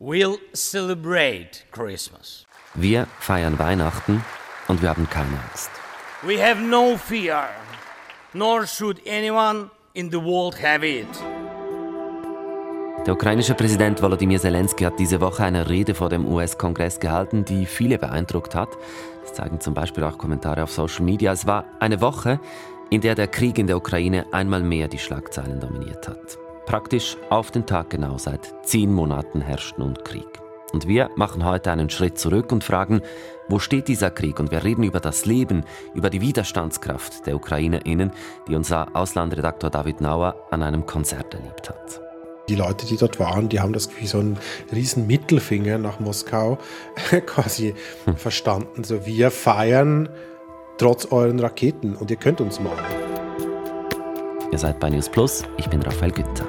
will celebrate Christmas. Wir feiern Weihnachten und wir haben keine Angst. We have no fear, nor should anyone in the world have it. Der ukrainische Präsident Volodymyr Zelensky hat diese Woche eine Rede vor dem US-Kongress gehalten, die viele beeindruckt hat. Das zeigen zum Beispiel auch Kommentare auf Social Media. Es war eine Woche, in der der Krieg in der Ukraine einmal mehr die Schlagzeilen dominiert hat. Praktisch auf den Tag genau seit zehn Monaten herrscht nun Krieg. Und wir machen heute einen Schritt zurück und fragen, wo steht dieser Krieg? Und wir reden über das Leben, über die Widerstandskraft der UkrainerInnen, die unser Auslandredaktor David Nauer an einem Konzert erlebt hat die Leute, die dort waren, die haben das wie so einen riesen Mittelfinger nach Moskau quasi hm. verstanden. So, wir feiern trotz euren Raketen und ihr könnt uns mal. Ihr seid bei News Plus, ich bin Raphael Gütter.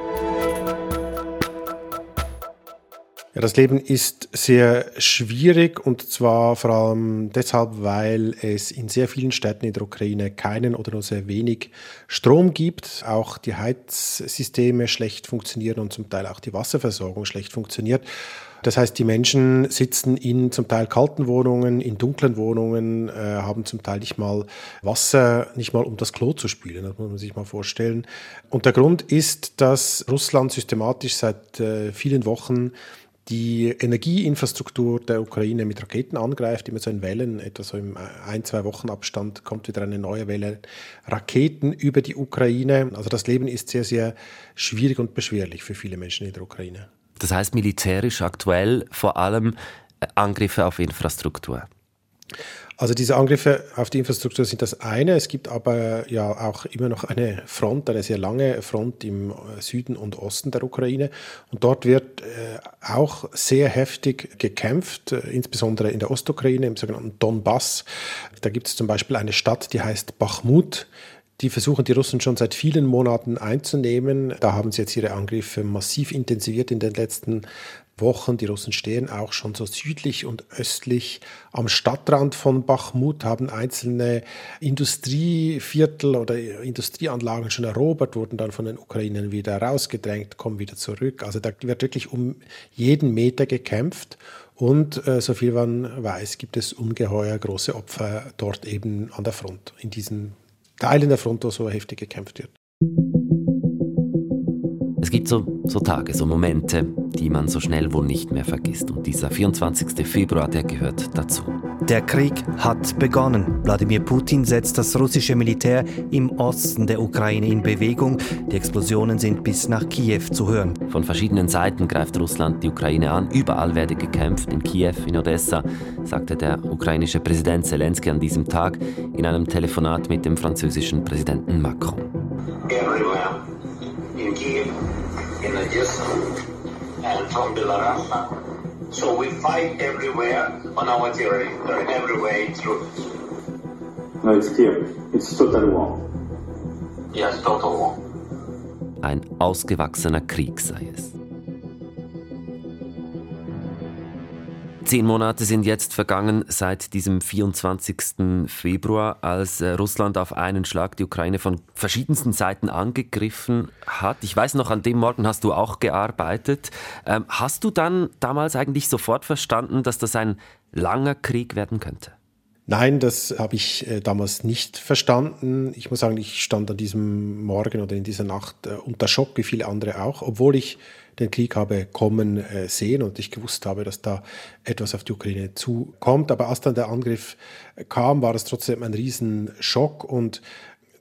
Ja, das Leben ist sehr schwierig und zwar vor allem deshalb, weil es in sehr vielen Städten in der Ukraine keinen oder nur sehr wenig Strom gibt. Auch die Heizsysteme schlecht funktionieren und zum Teil auch die Wasserversorgung schlecht funktioniert. Das heißt, die Menschen sitzen in zum Teil kalten Wohnungen, in dunklen Wohnungen, äh, haben zum Teil nicht mal Wasser, nicht mal um das Klo zu spülen, das muss man sich mal vorstellen. Und der Grund ist, dass Russland systematisch seit äh, vielen Wochen die Energieinfrastruktur der Ukraine mit Raketen angreift, immer so in Wellen, etwa so im ein, zwei Wochen Abstand kommt wieder eine neue Welle Raketen über die Ukraine. Also das Leben ist sehr, sehr schwierig und beschwerlich für viele Menschen in der Ukraine. Das heißt militärisch aktuell vor allem Angriffe auf Infrastruktur. Also diese Angriffe auf die Infrastruktur sind das eine. Es gibt aber ja auch immer noch eine Front, eine sehr lange Front im Süden und Osten der Ukraine. Und dort wird äh, auch sehr heftig gekämpft, äh, insbesondere in der Ostukraine, im sogenannten Donbass. Da gibt es zum Beispiel eine Stadt, die heißt Bachmut. Die versuchen die Russen schon seit vielen Monaten einzunehmen. Da haben sie jetzt ihre Angriffe massiv intensiviert in den letzten Wochen. Die Russen stehen auch schon so südlich und östlich am Stadtrand von Bachmut, haben einzelne Industrieviertel oder Industrieanlagen schon erobert, wurden dann von den Ukrainern wieder rausgedrängt, kommen wieder zurück. Also da wird wirklich um jeden Meter gekämpft. Und äh, so viel man weiß, gibt es ungeheuer große Opfer dort eben an der Front, in diesen Teilen der Front, wo so heftig gekämpft wird. Es gibt so, so Tage, so Momente, die man so schnell wohl nicht mehr vergisst. Und dieser 24. Februar, der gehört dazu. Der Krieg hat begonnen. Wladimir Putin setzt das russische Militär im Osten der Ukraine in Bewegung. Die Explosionen sind bis nach Kiew zu hören. Von verschiedenen Seiten greift Russland die Ukraine an. Überall werde gekämpft. In Kiew, in Odessa, sagte der ukrainische Präsident Zelensky an diesem Tag in einem Telefonat mit dem französischen Präsidenten Macron. Everywhere in Odessa, and from Belarus. So we fight everywhere on our territory, everywhere it's Russian. No, it's clear. It's total war. Yes, total war. Ein ausgewachsener Krieg sei es. Zehn Monate sind jetzt vergangen seit diesem 24. Februar, als äh, Russland auf einen Schlag die Ukraine von verschiedensten Seiten angegriffen hat. Ich weiß noch, an dem Morgen hast du auch gearbeitet. Ähm, hast du dann damals eigentlich sofort verstanden, dass das ein langer Krieg werden könnte? Nein, das habe ich äh, damals nicht verstanden. Ich muss sagen, ich stand an diesem Morgen oder in dieser Nacht äh, unter Schock, wie viele andere auch, obwohl ich den Krieg habe kommen äh, sehen und ich gewusst habe, dass da etwas auf die Ukraine zukommt. Aber als dann der Angriff kam, war es trotzdem ein Riesenschock und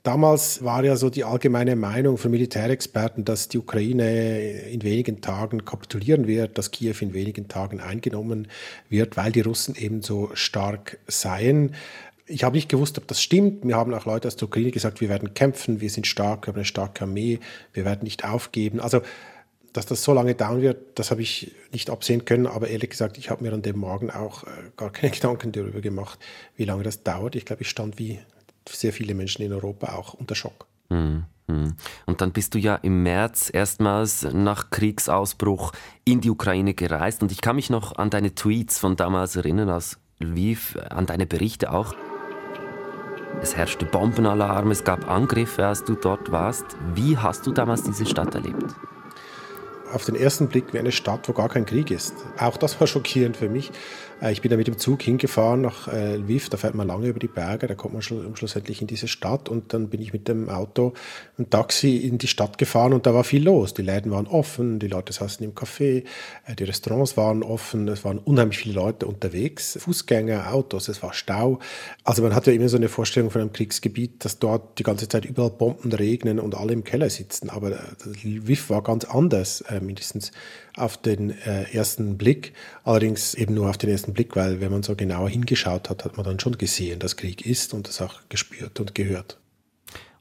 Damals war ja so die allgemeine Meinung von Militärexperten, dass die Ukraine in wenigen Tagen kapitulieren wird, dass Kiew in wenigen Tagen eingenommen wird, weil die Russen eben so stark seien. Ich habe nicht gewusst, ob das stimmt. Mir haben auch Leute aus der Ukraine gesagt, wir werden kämpfen, wir sind stark, wir haben eine starke Armee, wir werden nicht aufgeben. Also, dass das so lange dauern wird, das habe ich nicht absehen können. Aber ehrlich gesagt, ich habe mir an dem Morgen auch äh, gar keine Gedanken darüber gemacht, wie lange das dauert. Ich glaube, ich stand wie sehr viele Menschen in Europa auch unter Schock. Mhm. Und dann bist du ja im März erstmals nach Kriegsausbruch in die Ukraine gereist. Und ich kann mich noch an deine Tweets von damals erinnern, aus Lviv, an deine Berichte auch. Es herrschte Bombenalarm, es gab Angriffe, als du dort warst. Wie hast du damals diese Stadt erlebt? Auf den ersten Blick wie eine Stadt, wo gar kein Krieg ist. Auch das war schockierend für mich. Äh, ich bin da mit dem Zug hingefahren nach äh, Lviv, da fährt man lange über die Berge, da kommt man schlussendlich in diese Stadt und dann bin ich mit dem Auto, ein Taxi in die Stadt gefahren und da war viel los. Die Läden waren offen, die Leute saßen im Café, äh, die Restaurants waren offen, es waren unheimlich viele Leute unterwegs, Fußgänger, Autos, es war Stau. Also man hat ja immer so eine Vorstellung von einem Kriegsgebiet, dass dort die ganze Zeit überall Bomben regnen und alle im Keller sitzen, aber Lviv war ganz anders, mindestens auf den ersten Blick, allerdings eben nur auf den ersten ersten Blick, weil wenn man so genauer hingeschaut hat, hat man dann schon gesehen, dass Krieg ist und das auch gespürt und gehört.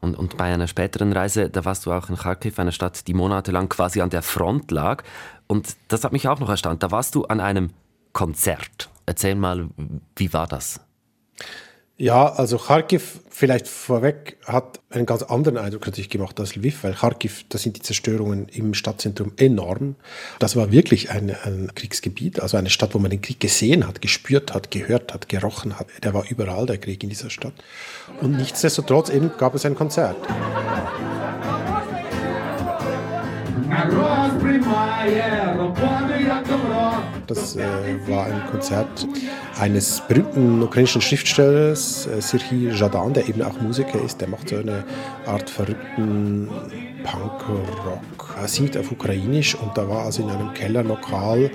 Und, und bei einer späteren Reise, da warst du auch in Kharkiv, einer Stadt, die monatelang quasi an der Front lag. Und das hat mich auch noch erstaunt. Da warst du an einem Konzert. Erzähl mal, wie war das? Ja, also Kharkiv vielleicht vorweg hat einen ganz anderen Eindruck natürlich gemacht als Lviv, weil Kharkiv, da sind die Zerstörungen im Stadtzentrum enorm. Das war wirklich ein, ein, Kriegsgebiet, also eine Stadt, wo man den Krieg gesehen hat, gespürt hat, gehört hat, gerochen hat. Der war überall, der Krieg in dieser Stadt. Und nichtsdestotrotz eben gab es ein Konzert. Das äh, war ein Konzert eines berühmten ukrainischen Schriftstellers, äh, Serhii Jadan, der eben auch Musiker ist. Der macht so eine Art verrückten Punk-Rock. Er singt auf Ukrainisch und da war also in einem Kellerlokal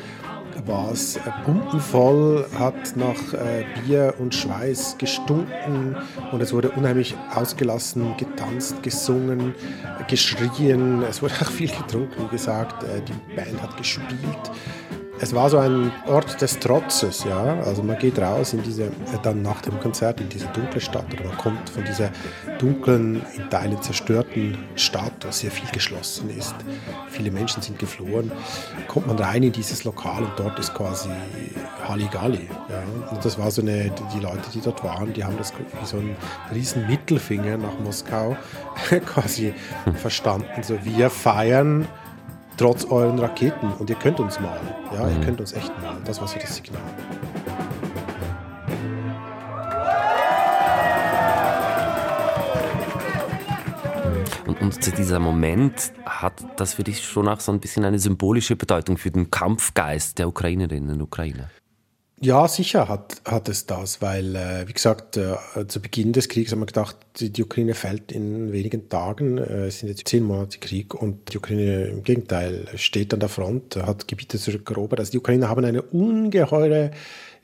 war es pumpenvoll, hat nach äh, Bier und Schweiß gestunken und es wurde unheimlich ausgelassen, getanzt, gesungen, geschrien. Es wurde auch viel getrunken, wie gesagt. Äh, die Band hat gespielt. Es war so ein Ort des Trotzes, ja. Also man geht raus in diese, dann nach dem Konzert in diese dunkle Stadt oder man kommt von dieser dunklen, in Teilen zerstörten Stadt, wo sehr viel geschlossen ist. Viele Menschen sind geflohen. Kommt man rein in dieses Lokal und dort ist quasi Halligalli. Ja. Und das war so eine, die Leute, die dort waren, die haben das wie so einen riesen Mittelfinger nach Moskau quasi verstanden. So wir feiern trotz euren Raketen. Und ihr könnt uns malen. Ja, ihr mhm. könnt uns echt malen. Das war so das Signal. Und, und dieser Moment hat das für dich schon auch so ein bisschen eine symbolische Bedeutung für den Kampfgeist der Ukrainerinnen und Ukrainer? Ja, sicher hat, hat es das, weil, äh, wie gesagt, äh, zu Beginn des Krieges haben wir gedacht, die, die Ukraine fällt in wenigen Tagen. Äh, es sind jetzt zehn Monate Krieg und die Ukraine im Gegenteil steht an der Front, hat Gebiete zurückerobert. Also die Ukrainer haben eine ungeheure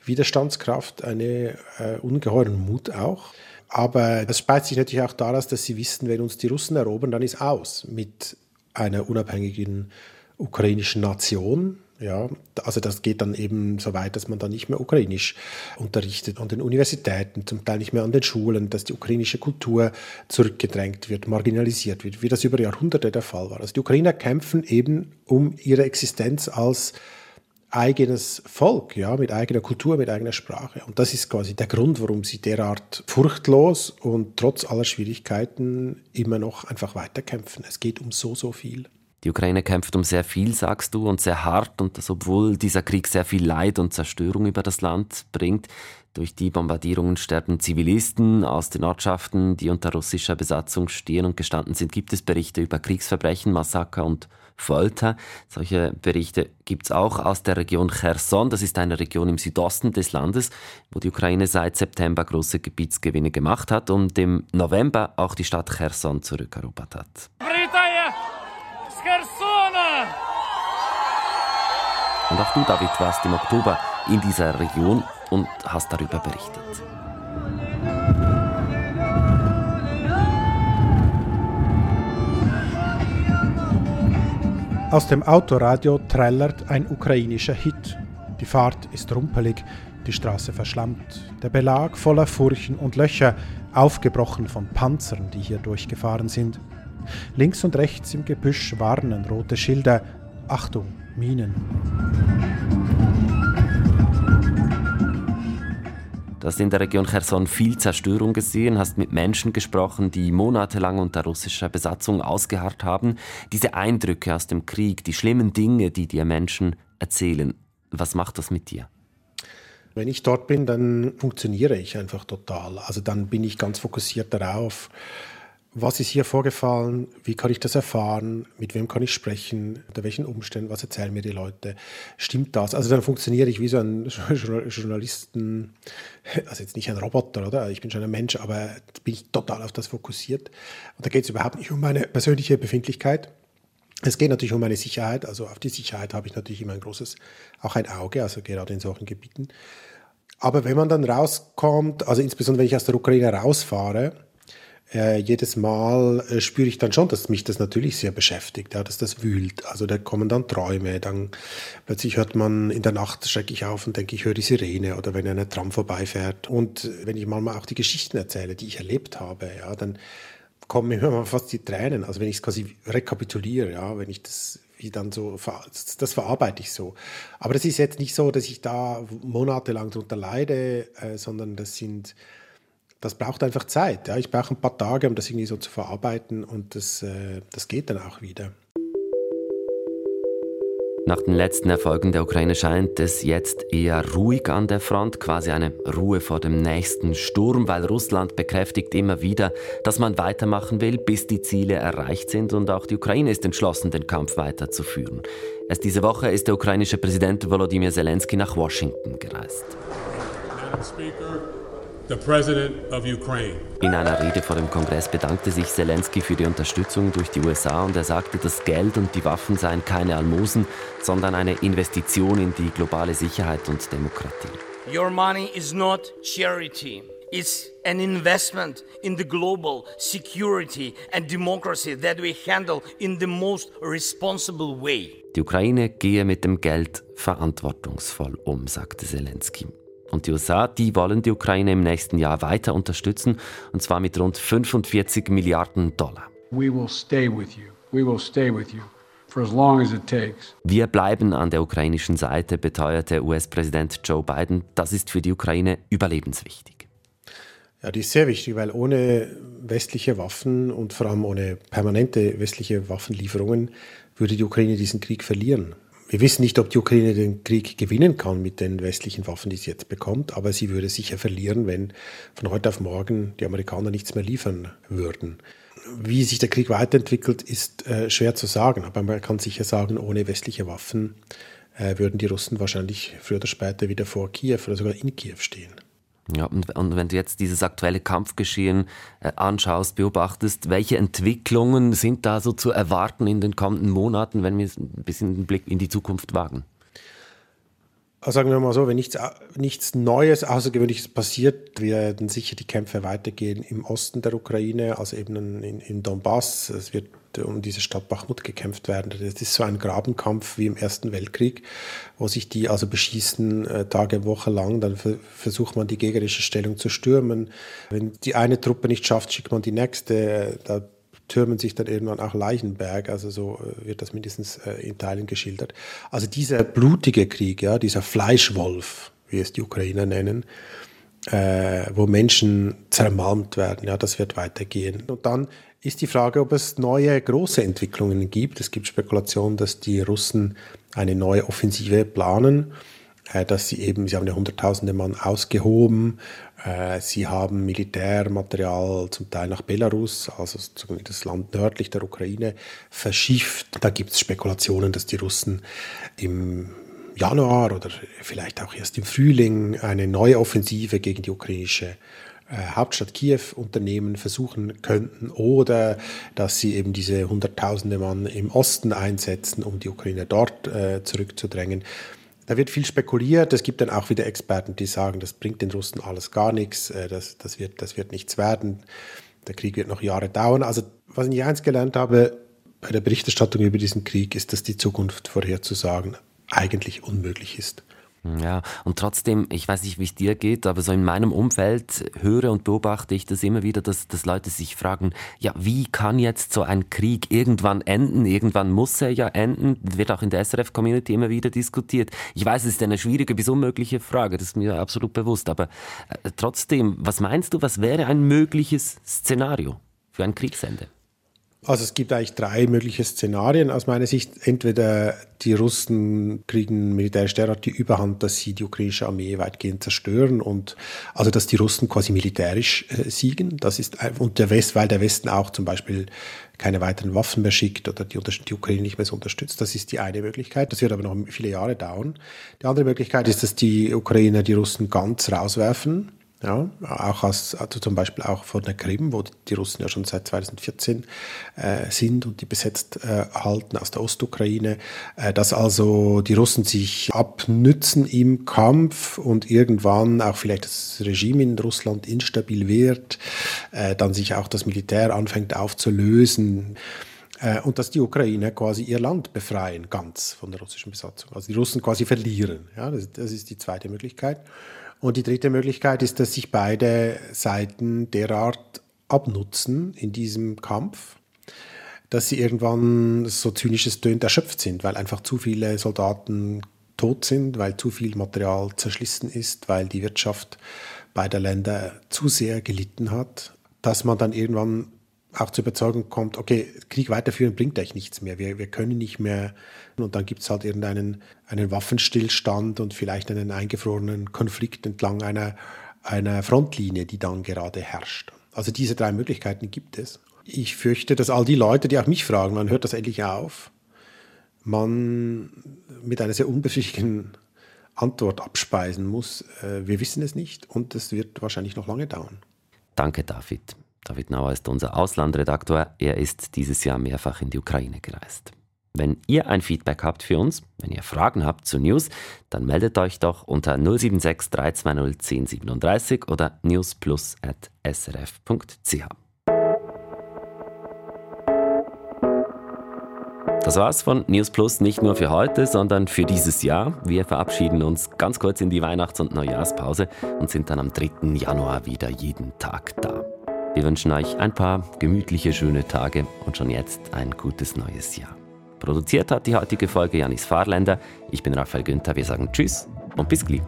Widerstandskraft, einen äh, ungeheuren Mut auch. Aber das speist sich natürlich auch daraus, dass sie wissen, wenn uns die Russen erobern, dann ist aus mit einer unabhängigen ukrainischen Nation ja, also das geht dann eben so weit, dass man dann nicht mehr ukrainisch unterrichtet an den Universitäten, zum Teil nicht mehr an den Schulen, dass die ukrainische Kultur zurückgedrängt wird, marginalisiert wird, wie das über Jahrhunderte der Fall war. Also die Ukrainer kämpfen eben um ihre Existenz als eigenes Volk, ja, mit eigener Kultur, mit eigener Sprache. Und das ist quasi der Grund, warum sie derart furchtlos und trotz aller Schwierigkeiten immer noch einfach weiterkämpfen. Es geht um so, so viel. Die Ukraine kämpft um sehr viel, sagst du, und sehr hart, und das obwohl dieser Krieg sehr viel Leid und Zerstörung über das Land bringt. Durch die Bombardierungen sterben Zivilisten aus den Ortschaften, die unter russischer Besatzung stehen und gestanden sind. Gibt es Berichte über Kriegsverbrechen, Massaker und Folter? Solche Berichte gibt es auch aus der Region Cherson. Das ist eine Region im Südosten des Landes, wo die Ukraine seit September große Gebietsgewinne gemacht hat und im November auch die Stadt Cherson zurückerobert hat. Und auch du, David, warst im Oktober in dieser Region und hast darüber berichtet. Aus dem Autoradio trällert ein ukrainischer Hit. Die Fahrt ist rumpelig, die Straße verschlammt, der Belag voller Furchen und Löcher, aufgebrochen von Panzern, die hier durchgefahren sind. Links und rechts im Gebüsch warnen rote Schilder. Achtung, Minen. Du hast in der Region Cherson viel Zerstörung gesehen, hast mit Menschen gesprochen, die monatelang unter russischer Besatzung ausgeharrt haben. Diese Eindrücke aus dem Krieg, die schlimmen Dinge, die dir Menschen erzählen, was macht das mit dir? Wenn ich dort bin, dann funktioniere ich einfach total. Also dann bin ich ganz fokussiert darauf, was ist hier vorgefallen, wie kann ich das erfahren, mit wem kann ich sprechen, unter welchen Umständen, was erzählen mir die Leute, stimmt das? Also dann funktioniere ich wie so ein Journalisten, also jetzt nicht ein Roboter, oder? Ich bin schon ein Mensch, aber bin ich total auf das fokussiert. Und da geht es überhaupt nicht um meine persönliche Befindlichkeit. Es geht natürlich um meine Sicherheit, also auf die Sicherheit habe ich natürlich immer ein großes, auch ein Auge, also gerade in solchen Gebieten. Aber wenn man dann rauskommt, also insbesondere wenn ich aus der Ukraine rausfahre, äh, jedes Mal äh, spüre ich dann schon, dass mich das natürlich sehr beschäftigt, ja, dass das wühlt. Also da kommen dann Träume, dann plötzlich hört man in der Nacht, schrecke ich auf und denke, ich höre die Sirene oder wenn eine Tram vorbeifährt. Und wenn ich manchmal auch die Geschichten erzähle, die ich erlebt habe, ja, dann kommen mir immer fast die Tränen. Also wenn ich es quasi rekapituliere, ja, wenn ich das wie dann so, das verarbeite ich so. Aber das ist jetzt nicht so, dass ich da monatelang drunter leide, äh, sondern das sind das braucht einfach Zeit. Ja. Ich brauche ein paar Tage, um das irgendwie so zu verarbeiten und das, äh, das geht dann auch wieder. Nach den letzten Erfolgen der Ukraine scheint es jetzt eher ruhig an der Front, quasi eine Ruhe vor dem nächsten Sturm, weil Russland bekräftigt immer wieder, dass man weitermachen will, bis die Ziele erreicht sind und auch die Ukraine ist entschlossen, den Kampf weiterzuführen. Erst diese Woche ist der ukrainische Präsident Volodymyr Zelensky nach Washington gereist. In einer Rede vor dem Kongress bedankte sich Zelensky für die Unterstützung durch die USA und er sagte, das Geld und die Waffen seien keine Almosen, sondern eine Investition in die globale Sicherheit und Demokratie. Your money is not charity. It's an investment in the global security and democracy that we handle in the most responsible way. Die Ukraine gehe mit dem Geld verantwortungsvoll um, sagte Zelensky. Und die USA, die wollen die Ukraine im nächsten Jahr weiter unterstützen, und zwar mit rund 45 Milliarden Dollar. We will stay with you. We will stay with you. Wir bleiben an der ukrainischen Seite, beteuerte US-Präsident Joe Biden. Das ist für die Ukraine überlebenswichtig. Ja, die ist sehr wichtig, weil ohne westliche Waffen und vor allem ohne permanente westliche Waffenlieferungen würde die Ukraine diesen Krieg verlieren. Wir wissen nicht, ob die Ukraine den Krieg gewinnen kann mit den westlichen Waffen, die sie jetzt bekommt, aber sie würde sicher verlieren, wenn von heute auf morgen die Amerikaner nichts mehr liefern würden. Wie sich der Krieg weiterentwickelt, ist äh, schwer zu sagen, aber man kann sicher sagen, ohne westliche Waffen äh, würden die Russen wahrscheinlich früher oder später wieder vor Kiew oder sogar in Kiew stehen. Ja, und, und, wenn du jetzt dieses aktuelle Kampfgeschehen äh, anschaust, beobachtest, welche Entwicklungen sind da so zu erwarten in den kommenden Monaten, wenn wir ein bisschen den Blick in die Zukunft wagen? Also sagen wir mal so, wenn nichts, nichts Neues, Außergewöhnliches passiert, werden sicher die Kämpfe weitergehen im Osten der Ukraine, also eben in, in Donbass. Es wird um diese Stadt Bachmut gekämpft werden. Das ist so ein Grabenkampf wie im Ersten Weltkrieg, wo sich die also beschießen äh, Tage, Woche lang. Dann versucht man die gegnerische Stellung zu stürmen. Wenn die eine Truppe nicht schafft, schickt man die nächste. Da türmen sich dann irgendwann auch Leichenberg, also so äh, wird das mindestens äh, in Teilen geschildert. Also dieser blutige Krieg, ja, dieser Fleischwolf, wie es die Ukrainer nennen, äh, wo Menschen zermalmt werden, ja, das wird weitergehen. Und dann ist die Frage, ob es neue große Entwicklungen gibt. Es gibt Spekulationen, dass die Russen eine neue Offensive planen, äh, dass sie eben, sie haben ja hunderttausende Mann ausgehoben, äh, sie haben Militärmaterial zum Teil nach Belarus, also das Land nördlich der Ukraine, verschifft. Da gibt es Spekulationen, dass die Russen im Januar oder vielleicht auch erst im Frühling eine neue Offensive gegen die ukrainische äh, Hauptstadt Kiew unternehmen versuchen könnten oder dass sie eben diese Hunderttausende Mann im Osten einsetzen, um die Ukraine dort äh, zurückzudrängen. Da wird viel spekuliert. Es gibt dann auch wieder Experten, die sagen, das bringt den Russen alles gar nichts, äh, das, das, wird, das wird nichts werden. Der Krieg wird noch Jahre dauern. Also was ich eins gelernt habe bei der Berichterstattung über diesen Krieg, ist, dass die Zukunft vorherzusagen eigentlich unmöglich ist. Ja, und trotzdem, ich weiß nicht, wie es dir geht, aber so in meinem Umfeld höre und beobachte ich das immer wieder, dass, dass Leute sich fragen, ja, wie kann jetzt so ein Krieg irgendwann enden? Irgendwann muss er ja enden. Wird auch in der SRF-Community immer wieder diskutiert. Ich weiß, es ist eine schwierige bis unmögliche Frage, das ist mir absolut bewusst, aber äh, trotzdem, was meinst du, was wäre ein mögliches Szenario für ein Kriegsende? Also es gibt eigentlich drei mögliche Szenarien aus meiner Sicht. Entweder die Russen kriegen militärisch derart die Überhand, dass sie die ukrainische Armee weitgehend zerstören und also dass die Russen quasi militärisch äh, siegen. Das ist und der West, weil der Westen auch zum Beispiel keine weiteren Waffen mehr schickt oder die, die Ukraine nicht mehr so unterstützt. Das ist die eine Möglichkeit. Das wird aber noch viele Jahre dauern. Die andere Möglichkeit ist, dass die Ukrainer die Russen ganz rauswerfen ja, auch als, also zum Beispiel auch von der Krim, wo die Russen ja schon seit 2014 äh, sind und die besetzt äh, halten aus der Ostukraine, äh, dass also die Russen sich abnützen im Kampf und irgendwann auch vielleicht das Regime in Russland instabil wird, äh, dann sich auch das Militär anfängt aufzulösen äh, und dass die Ukrainer quasi ihr Land befreien, ganz von der russischen Besatzung. Also die Russen quasi verlieren. Ja, das, das ist die zweite Möglichkeit. Und die dritte Möglichkeit ist, dass sich beide Seiten derart abnutzen in diesem Kampf, dass sie irgendwann, so zynisch es tönt, erschöpft sind, weil einfach zu viele Soldaten tot sind, weil zu viel Material zerschlissen ist, weil die Wirtschaft beider Länder zu sehr gelitten hat, dass man dann irgendwann auch zur Überzeugung kommt, okay, Krieg weiterführen bringt eigentlich nichts mehr. Wir, wir können nicht mehr. Und dann gibt es halt irgendeinen einen Waffenstillstand und vielleicht einen eingefrorenen Konflikt entlang einer, einer Frontlinie, die dann gerade herrscht. Also diese drei Möglichkeiten gibt es. Ich fürchte, dass all die Leute, die auch mich fragen, wann hört das endlich auf, man mit einer sehr unbefriedigenden Antwort abspeisen muss. Äh, wir wissen es nicht und es wird wahrscheinlich noch lange dauern. Danke, David. David Nauer ist unser Auslandredaktor. Er ist dieses Jahr mehrfach in die Ukraine gereist. Wenn ihr ein Feedback habt für uns, wenn ihr Fragen habt zu News, dann meldet euch doch unter 076 320 1037 oder newsplus.srf.ch. Das war's von News Plus nicht nur für heute, sondern für dieses Jahr. Wir verabschieden uns ganz kurz in die Weihnachts- und Neujahrspause und sind dann am 3. Januar wieder jeden Tag da. Wir wünschen euch ein paar gemütliche, schöne Tage und schon jetzt ein gutes neues Jahr. Produziert hat die heutige Folge Janis Fahrländer. Ich bin Raphael Günther. Wir sagen Tschüss und bis gleich.